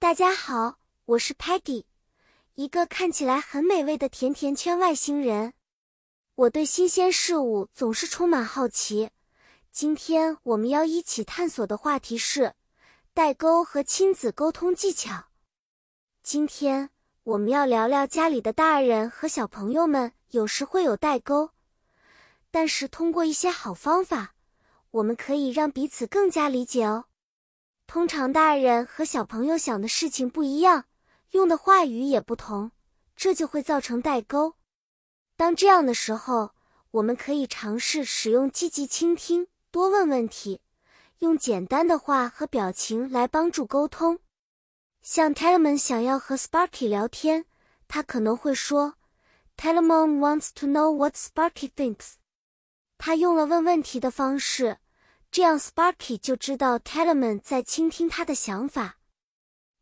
大家好，我是 Patty，一个看起来很美味的甜甜圈外星人。我对新鲜事物总是充满好奇。今天我们要一起探索的话题是代沟和亲子沟通技巧。今天我们要聊聊家里的大人和小朋友们有时会有代沟，但是通过一些好方法，我们可以让彼此更加理解哦。通常大人和小朋友想的事情不一样，用的话语也不同，这就会造成代沟。当这样的时候，我们可以尝试使用积极倾听，多问问题，用简单的话和表情来帮助沟通。像 Telemon 想要和 Sparky 聊天，他可能会说：“Telemon wants to know what Sparky thinks。”他用了问问题的方式。这样，Sparky 就知道 Telemon 在倾听他的想法。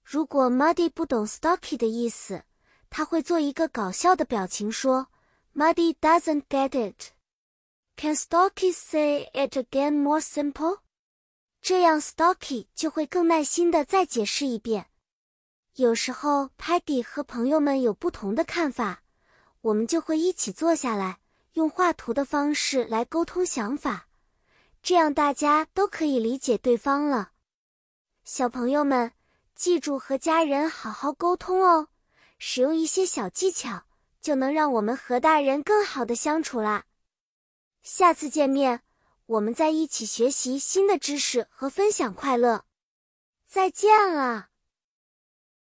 如果 Muddy 不懂 Stocky 的意思，他会做一个搞笑的表情说：“Muddy doesn't get it. Can Stocky say it again more simple？” 这样，Stocky 就会更耐心的再解释一遍。有时候，Paddy 和朋友们有不同的看法，我们就会一起坐下来，用画图的方式来沟通想法。这样大家都可以理解对方了。小朋友们，记住和家人好好沟通哦，使用一些小技巧，就能让我们和大人更好的相处啦。下次见面，我们再一起学习新的知识和分享快乐。再见了。